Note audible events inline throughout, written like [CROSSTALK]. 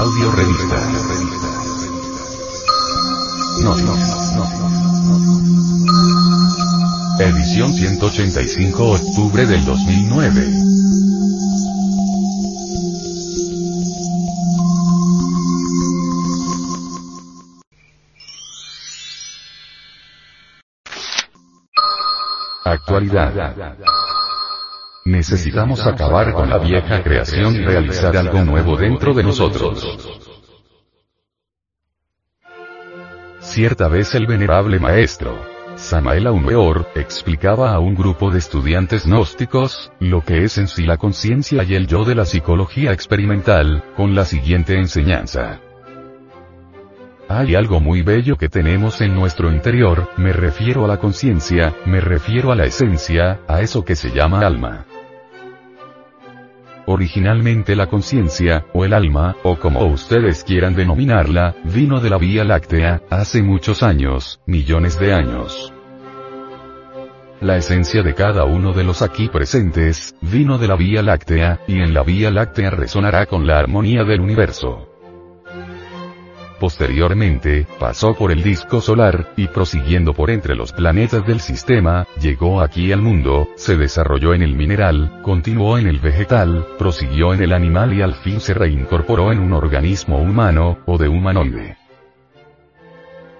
Audio revista. No, no, no. Edición 185 octubre del 2009. Actualidad. Necesitamos acabar con la vieja creación y realizar algo nuevo dentro de nosotros. Cierta vez el venerable maestro, Samael Aumeor, explicaba a un grupo de estudiantes gnósticos, lo que es en sí la conciencia y el yo de la psicología experimental, con la siguiente enseñanza. Hay algo muy bello que tenemos en nuestro interior, me refiero a la conciencia, me refiero a la esencia, a eso que se llama alma. Originalmente la conciencia, o el alma, o como ustedes quieran denominarla, vino de la Vía Láctea, hace muchos años, millones de años. La esencia de cada uno de los aquí presentes, vino de la Vía Láctea, y en la Vía Láctea resonará con la armonía del universo. Posteriormente, pasó por el disco solar, y prosiguiendo por entre los planetas del sistema, llegó aquí al mundo, se desarrolló en el mineral, continuó en el vegetal, prosiguió en el animal y al fin se reincorporó en un organismo humano, o de humanoide.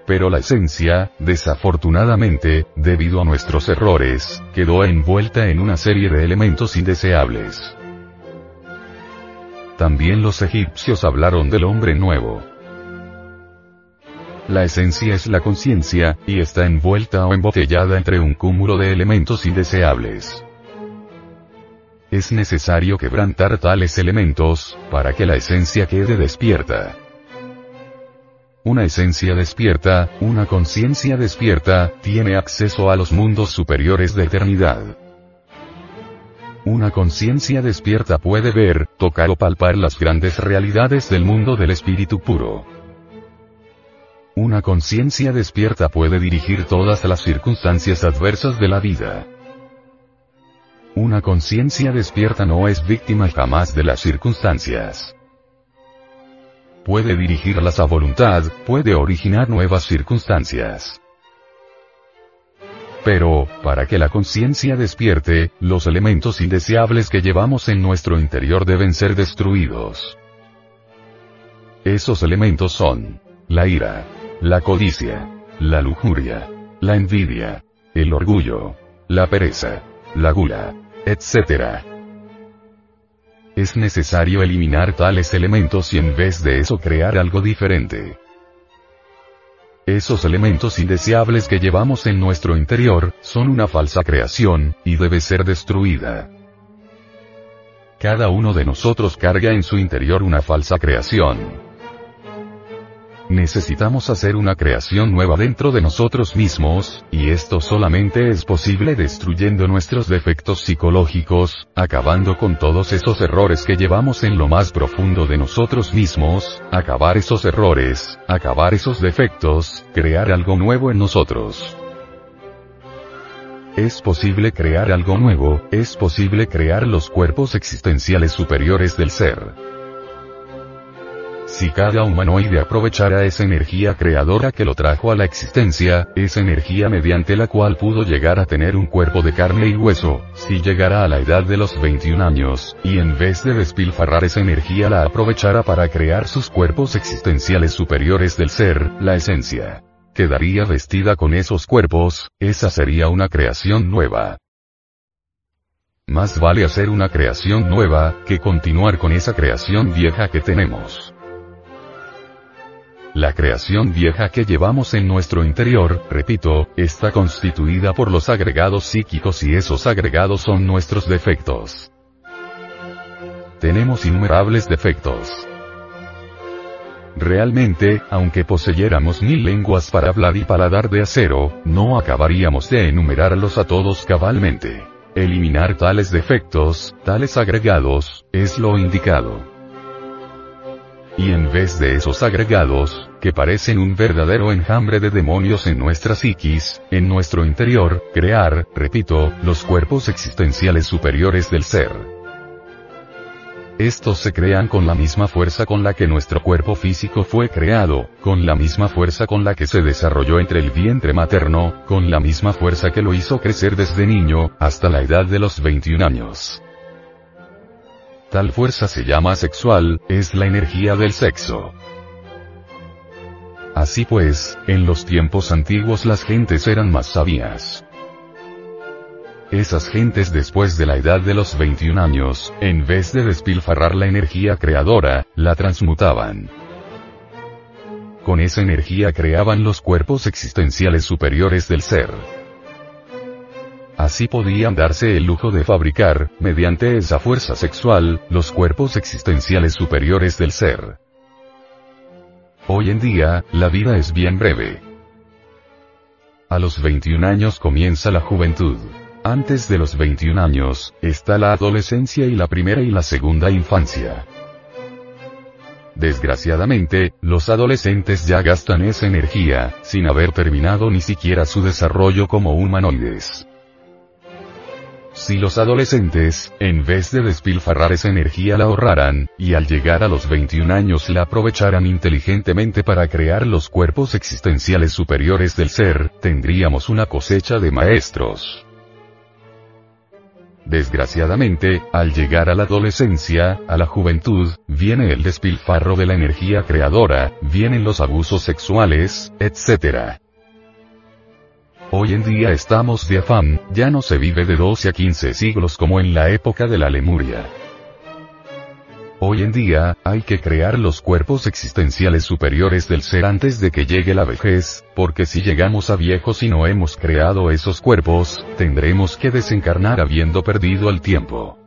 Pero la esencia, desafortunadamente, debido a nuestros errores, quedó envuelta en una serie de elementos indeseables. También los egipcios hablaron del hombre nuevo. La esencia es la conciencia, y está envuelta o embotellada entre un cúmulo de elementos indeseables. Es necesario quebrantar tales elementos, para que la esencia quede despierta. Una esencia despierta, una conciencia despierta, tiene acceso a los mundos superiores de eternidad. Una conciencia despierta puede ver, tocar o palpar las grandes realidades del mundo del espíritu puro. Una conciencia despierta puede dirigir todas las circunstancias adversas de la vida. Una conciencia despierta no es víctima jamás de las circunstancias. Puede dirigirlas a voluntad, puede originar nuevas circunstancias. Pero, para que la conciencia despierte, los elementos indeseables que llevamos en nuestro interior deben ser destruidos. Esos elementos son la ira, la codicia, la lujuria, la envidia, el orgullo, la pereza, la gula, etc. Es necesario eliminar tales elementos y en vez de eso crear algo diferente. Esos elementos indeseables que llevamos en nuestro interior, son una falsa creación, y debe ser destruida. Cada uno de nosotros carga en su interior una falsa creación. Necesitamos hacer una creación nueva dentro de nosotros mismos, y esto solamente es posible destruyendo nuestros defectos psicológicos, acabando con todos esos errores que llevamos en lo más profundo de nosotros mismos, acabar esos errores, acabar esos defectos, crear algo nuevo en nosotros. Es posible crear algo nuevo, es posible crear los cuerpos existenciales superiores del ser. Si cada humanoide aprovechara esa energía creadora que lo trajo a la existencia, esa energía mediante la cual pudo llegar a tener un cuerpo de carne y hueso, si llegara a la edad de los 21 años, y en vez de despilfarrar esa energía la aprovechara para crear sus cuerpos existenciales superiores del ser, la esencia. Quedaría vestida con esos cuerpos, esa sería una creación nueva. Más vale hacer una creación nueva, que continuar con esa creación vieja que tenemos. La creación vieja que llevamos en nuestro interior, repito, está constituida por los agregados psíquicos y esos agregados son nuestros defectos. Tenemos innumerables defectos. Realmente, aunque poseyéramos mil lenguas para hablar y paladar de acero, no acabaríamos de enumerarlos a todos cabalmente. Eliminar tales defectos, tales agregados, es lo indicado. Y en vez de esos agregados, que parecen un verdadero enjambre de demonios en nuestra psiquis, en nuestro interior, crear, repito, los cuerpos existenciales superiores del ser. estos se crean con la misma fuerza con la que nuestro cuerpo físico fue creado, con la misma fuerza con la que se desarrolló entre el vientre materno, con la misma fuerza que lo hizo crecer desde niño, hasta la edad de los 21 años. Tal fuerza se llama sexual, es la energía del sexo. Así pues, en los tiempos antiguos las gentes eran más sabias. Esas gentes después de la edad de los 21 años, en vez de despilfarrar la energía creadora, la transmutaban. Con esa energía creaban los cuerpos existenciales superiores del ser. Así podían darse el lujo de fabricar, mediante esa fuerza sexual, los cuerpos existenciales superiores del ser. Hoy en día, la vida es bien breve. A los 21 años comienza la juventud. Antes de los 21 años, está la adolescencia y la primera y la segunda infancia. Desgraciadamente, los adolescentes ya gastan esa energía, sin haber terminado ni siquiera su desarrollo como humanoides. Si los adolescentes, en vez de despilfarrar esa energía la ahorraran, y al llegar a los 21 años la aprovecharan inteligentemente para crear los cuerpos existenciales superiores del ser, tendríamos una cosecha de maestros. Desgraciadamente, al llegar a la adolescencia, a la juventud, viene el despilfarro de la energía creadora, vienen los abusos sexuales, etc. Hoy en día estamos de afán, ya no se vive de 12 a 15 siglos como en la época de la Lemuria. Hoy en día, hay que crear los cuerpos existenciales superiores del ser antes de que llegue la vejez, porque si llegamos a viejos y no hemos creado esos cuerpos, tendremos que desencarnar habiendo perdido el tiempo.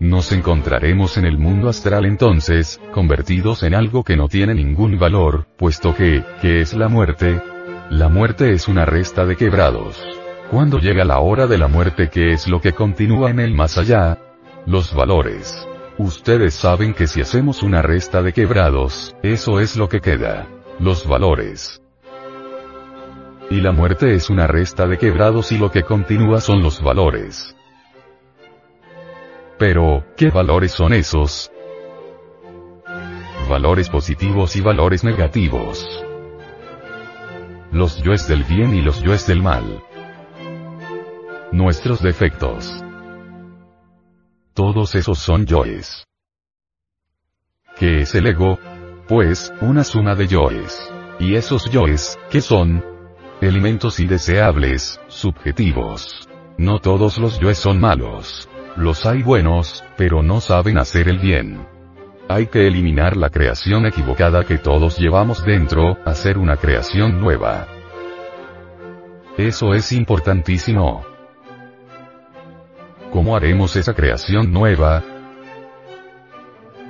Nos encontraremos en el mundo astral entonces, convertidos en algo que no tiene ningún valor, puesto que, ¿qué es la muerte? La muerte es una resta de quebrados. Cuando llega la hora de la muerte, ¿qué es lo que continúa en el más allá? Los valores. Ustedes saben que si hacemos una resta de quebrados, eso es lo que queda. Los valores. Y la muerte es una resta de quebrados y lo que continúa son los valores. Pero, ¿qué valores son esos? Valores positivos y valores negativos los yoes del bien y los yoes del mal. Nuestros defectos. Todos esos son yoes. ¿Qué es el ego? Pues, una suma de yoes. Y esos yoes, ¿qué son? Elementos indeseables, subjetivos. No todos los yoes son malos. Los hay buenos, pero no saben hacer el bien. Hay que eliminar la creación equivocada que todos llevamos dentro, hacer una creación nueva. Eso es importantísimo. ¿Cómo haremos esa creación nueva?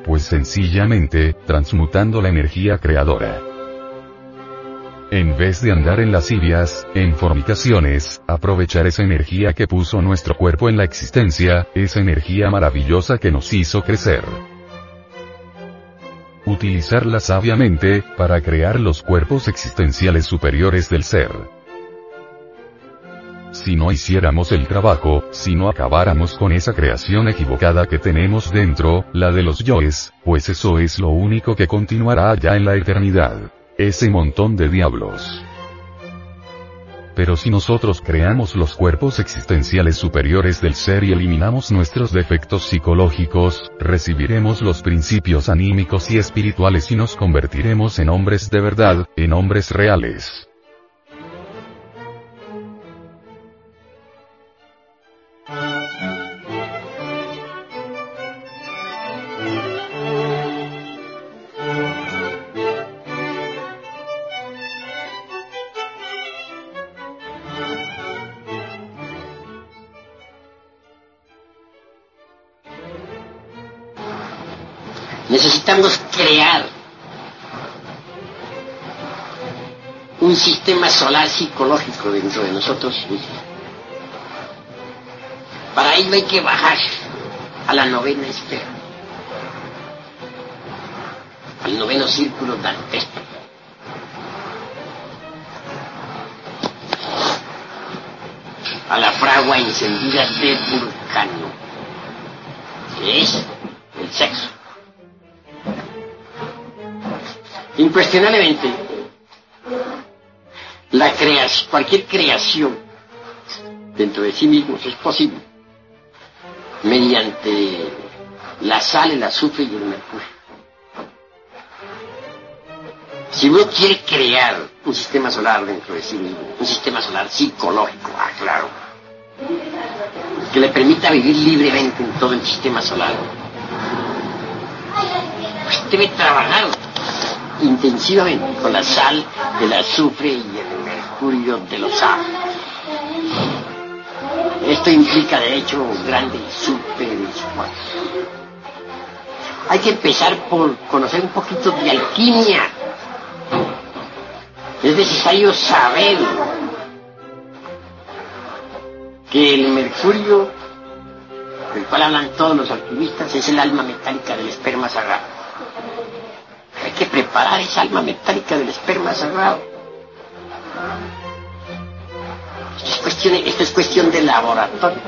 Pues sencillamente, transmutando la energía creadora. En vez de andar en lascivias, en fornicaciones, aprovechar esa energía que puso nuestro cuerpo en la existencia, esa energía maravillosa que nos hizo crecer utilizarla sabiamente, para crear los cuerpos existenciales superiores del ser. Si no hiciéramos el trabajo, si no acabáramos con esa creación equivocada que tenemos dentro, la de los yoes, pues eso es lo único que continuará allá en la eternidad. Ese montón de diablos. Pero si nosotros creamos los cuerpos existenciales superiores del ser y eliminamos nuestros defectos psicológicos, recibiremos los principios anímicos y espirituales y nos convertiremos en hombres de verdad, en hombres reales. Necesitamos crear un sistema solar psicológico dentro de nosotros mismos. Para ello hay que bajar a la novena esfera, al noveno círculo dantesco. a la fragua encendida de Vulcano que es el sexo. Incuestionablemente, cualquier creación dentro de sí mismos es posible. Mediante la sal, el azufre y el mercurio. Si uno quiere crear un sistema solar dentro de sí mismo, un sistema solar psicológico, ah, claro, que le permita vivir libremente en todo el sistema solar, pues debe trabajar intensivamente con la sal, el azufre y el mercurio de los árboles. Esto implica, de hecho, un grande super esfuerzo. Hay que empezar por conocer un poquito de alquimia. Es necesario saber que el mercurio, del cual hablan todos los alquimistas, es el alma metálica del esperma sagrado. Hay que preparar esa alma metálica del esperma sagrado. Esto es cuestión, de laboratorio.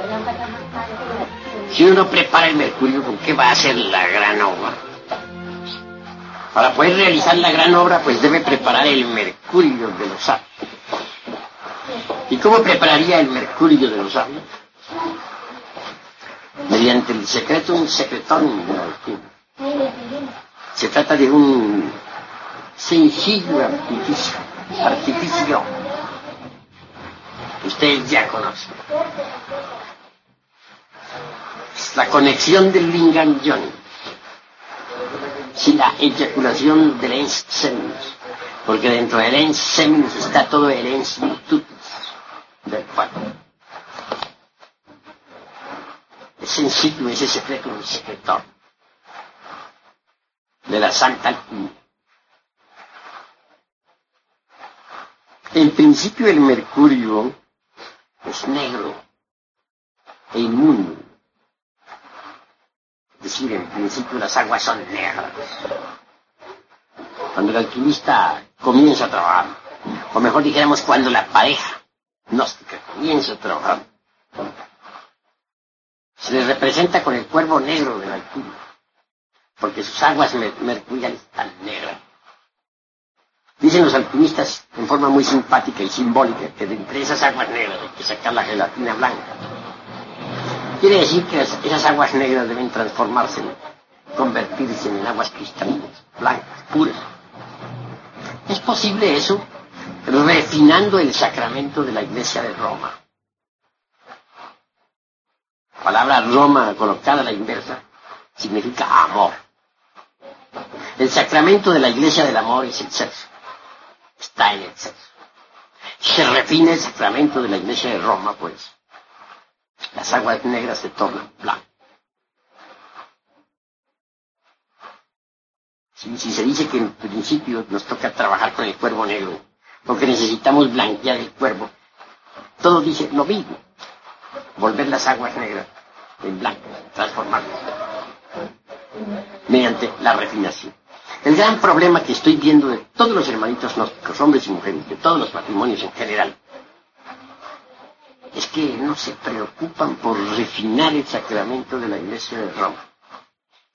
Si uno prepara el mercurio, ¿con qué va a hacer la gran obra? Para poder realizar la gran obra, pues debe preparar el mercurio de los sabios. ¿Y cómo prepararía el mercurio de los sabios? Mediante el secreto, un secretón Se trata de un sencillo artificio, artificio que ustedes ya conocen la conexión del lingam yoni, sin la eyaculación del ens seminus, porque dentro del ens seminus está todo el ens del cuerpo. Es sencillo ese secreto, un secretor de la Santa. En principio el mercurio es negro e inmundo decir, en principio las aguas son negras. Cuando el alquimista comienza a trabajar, o mejor dijéramos cuando la pareja gnóstica comienza a trabajar, se le representa con el cuervo negro del alquimista, porque sus aguas mercuriales están negras. Dicen los alquimistas en forma muy simpática y simbólica que de entre esas aguas negras hay que sacar la gelatina blanca Quiere decir que esas aguas negras deben transformarse, convertirse en aguas cristalinas, blancas, puras. ¿Es posible eso? Refinando el sacramento de la Iglesia de Roma. La palabra Roma colocada a la inversa significa amor. El sacramento de la Iglesia del amor es el sexo. Está en el sexo. Se refina el sacramento de la Iglesia de Roma, pues, las aguas negras se tornan blancas. Si, se dice que en principio nos toca trabajar con el cuervo negro, porque necesitamos blanquear el cuervo, todo dice lo mismo. Volver las aguas negras en blanco, transformarlas mediante la refinación. El gran problema que estoy viendo de todos los hermanitos gnósticos, hombres y mujeres, de todos los matrimonios en general, es que no se preocupan por refinar el sacramento de la Iglesia de Roma.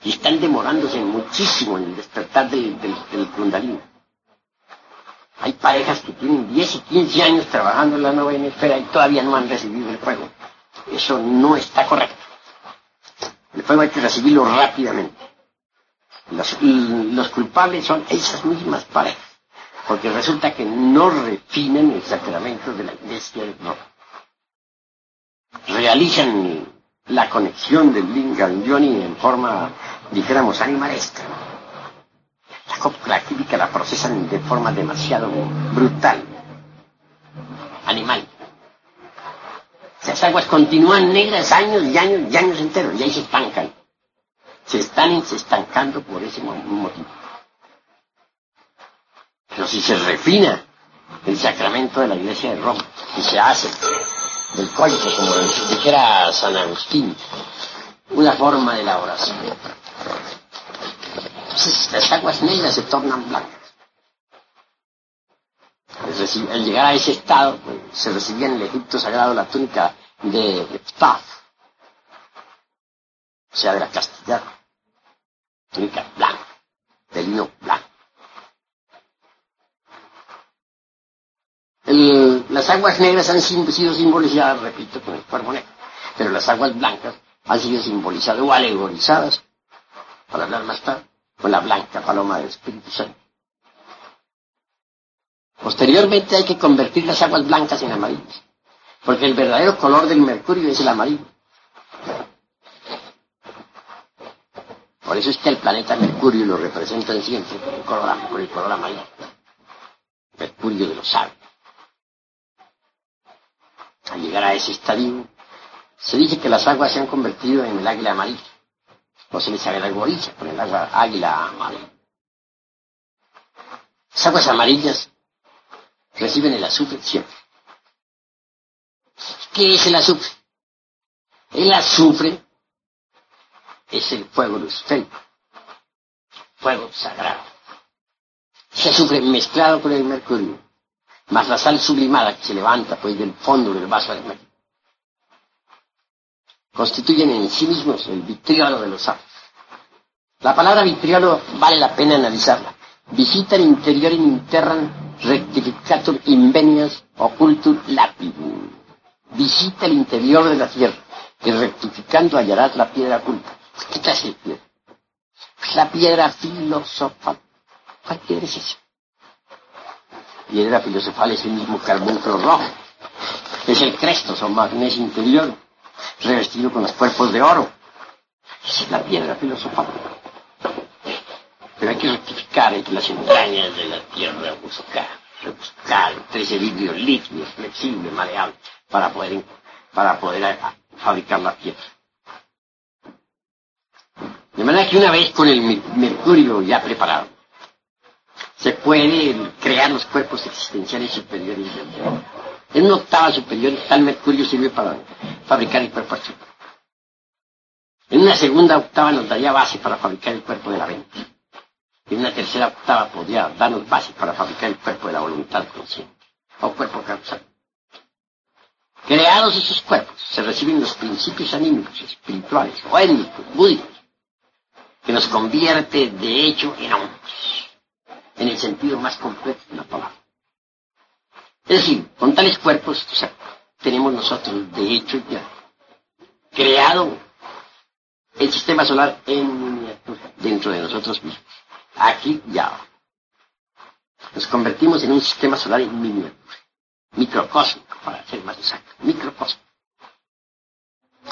Y están demorándose muchísimo en el despertar del, del. Hay parejas que tienen 10 y 15 años trabajando en la novena esfera y todavía no han recibido el fuego. Eso no está correcto. El fuego hay que recibirlo rápidamente. Los, culpables son esas mismas parejas, porque resulta que no refinan el sacramento de la Iglesia de Roma realizan la conexión del Lingam Yoni en forma, dijéramos, animalesca. La química la procesan de forma demasiado brutal, animal. Esas aguas continúan negras años y años y años enteros y ahí se estancan. Se están se estancando por ese motivo. Pero si se refina el sacramento de la iglesia de Roma y se hace del coito, como dijera San Agustín, una forma de la oración. las aguas negras se tornan blancas. Al llegar a ese estado, pues, se recibía en el Egipto sagrado la túnica de Ptah, o sea, de la castidad. Túnica blanca, de lino blanco. las aguas negras han sido simbolizadas, repito, con el cuervo negro, pero las aguas blancas han sido simbolizadas o alegorizadas, para hablar más tarde, con la blanca paloma del Espíritu Santo. Posteriormente hay que convertir las aguas blancas en amarillas, porque el verdadero color del mercurio es el amarillo. Por eso es que el planeta Mercurio lo representan siempre con el color, con el color amarillo. Mercurio de los sabios. Al llegar a ese estadio, se dice que las aguas se han convertido en el águila amarilla, o se les alegoriza con el águila amarilla. Las aguas amarillas reciben el azufre siempre. ¿Qué es el azufre? El azufre es el fuego luciférico, fuego sagrado. Ese azufre mezclado con el mercurio más la sal sublimada que se levanta pues del fondo del vaso de mercurio, constituyen en sí mismos el vitriolo de los sapos. La palabra vitriolo vale la pena analizarla. Visita el interior in interran rectificatur invenias ocultur lapidum. Visita el interior de la tierra y rectificando hallarás la piedra oculta. ¿Qué clase de piedra? Pues la piedra filosofal. ¿Cuál piedra es esa? piedra filosofal es el mismo carbunclo rojo. Es el cresto, son magnesio interior, revestido con los cuerpos de oro. Es la piedra filosofal. Pero hay que rectificar, que las entrañas de la tierra buscar, rebuscar entre ese vidrio líquido, flexible, maleable, para poder, para poder fabricar la piedra. De manera que una vez con el mercurio ya preparado, se pueden crear los cuerpos existenciales superiores En una octava superior, tal mercurio sirve para fabricar el cuerpo astral. En una segunda octava nos daría base para fabricar el cuerpo de la mente. En una tercera octava podría darnos base para fabricar el cuerpo de la voluntad consciente, o cuerpo causal. Creados esos cuerpos, se reciben los principios anímicos, espirituales, o étnicos, búdicos, que nos convierte de hecho en hombres en el sentido más completo de la palabra. Es decir, con tales cuerpos tenemos nosotros, de hecho, ya creado el sistema solar en miniatura dentro de nosotros mismos. Aquí ya nos convertimos en un sistema solar en miniatura, microcósmico, para ser más exacto, microcósmico.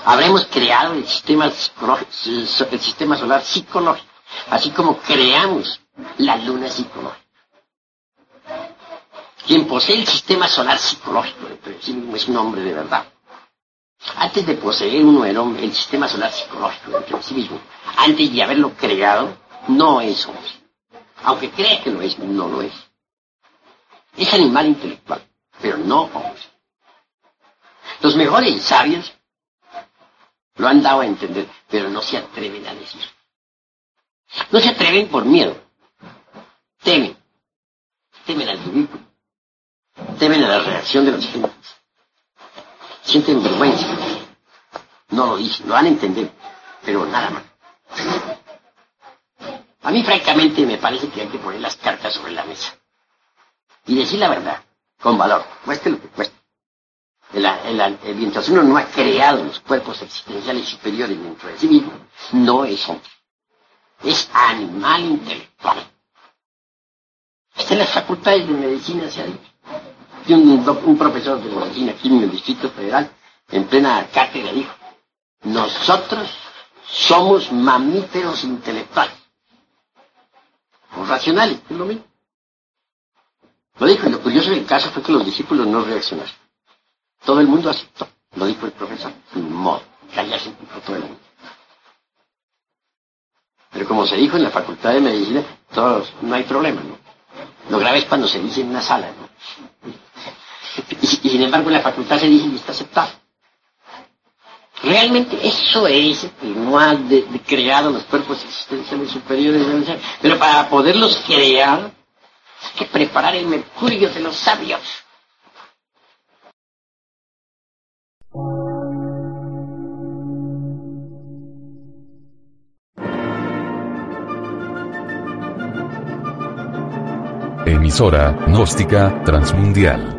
Habremos creado el sistema, el solar psicológico, así como creamos la luna psicológica. Quien posee el sistema solar psicológico es un hombre de verdad. Antes de poseer uno el, sistema solar psicológico dentro de sí mismo, antes de haberlo creado, no es hombre. Aunque cree que lo es, no lo es. Es animal intelectual, pero no hombre. Los mejores sabios lo han dado a entender, pero no se atreven a decir. No se atreven por miedo, temen. Temen al ridículo. Temen a la reacción de los gentes. Sienten vergüenza. No lo dicen, lo van a entender, pero nada más. A mí francamente me parece que hay que poner las cartas sobre la mesa. Y decir la verdad, con valor, cueste lo que cueste. mientras uno no ha creado los cuerpos existenciales superiores dentro de sí mismo, no es hombre. Es animal intelectual. En las facultades de medicina se ha dicho. un, profesor de medicina aquí en el Distrito Federal, en plena cátedra, dijo, nosotros somos mamíferos intelectuales. O racionales, es lo mismo. Lo dijo, y lo curioso del caso fue que los discípulos no reaccionaron. Todo el mundo aceptó. Lo dijo el profesor. Sin modo. Callarse todo el mundo. Pero como se dijo en la Facultad de Medicina, todos, no hay problema, ¿no? Lo grave es cuando se dice en una sala, ¿no? [LAUGHS] Y, sin embargo en la facultad se dice y está aceptado. Realmente eso es que no ha de, creado los cuerpos existenciales superiores. Pero para poderlos crear, hay que preparar el mercurio de los sabios. Emisora Gnóstica Transmundial.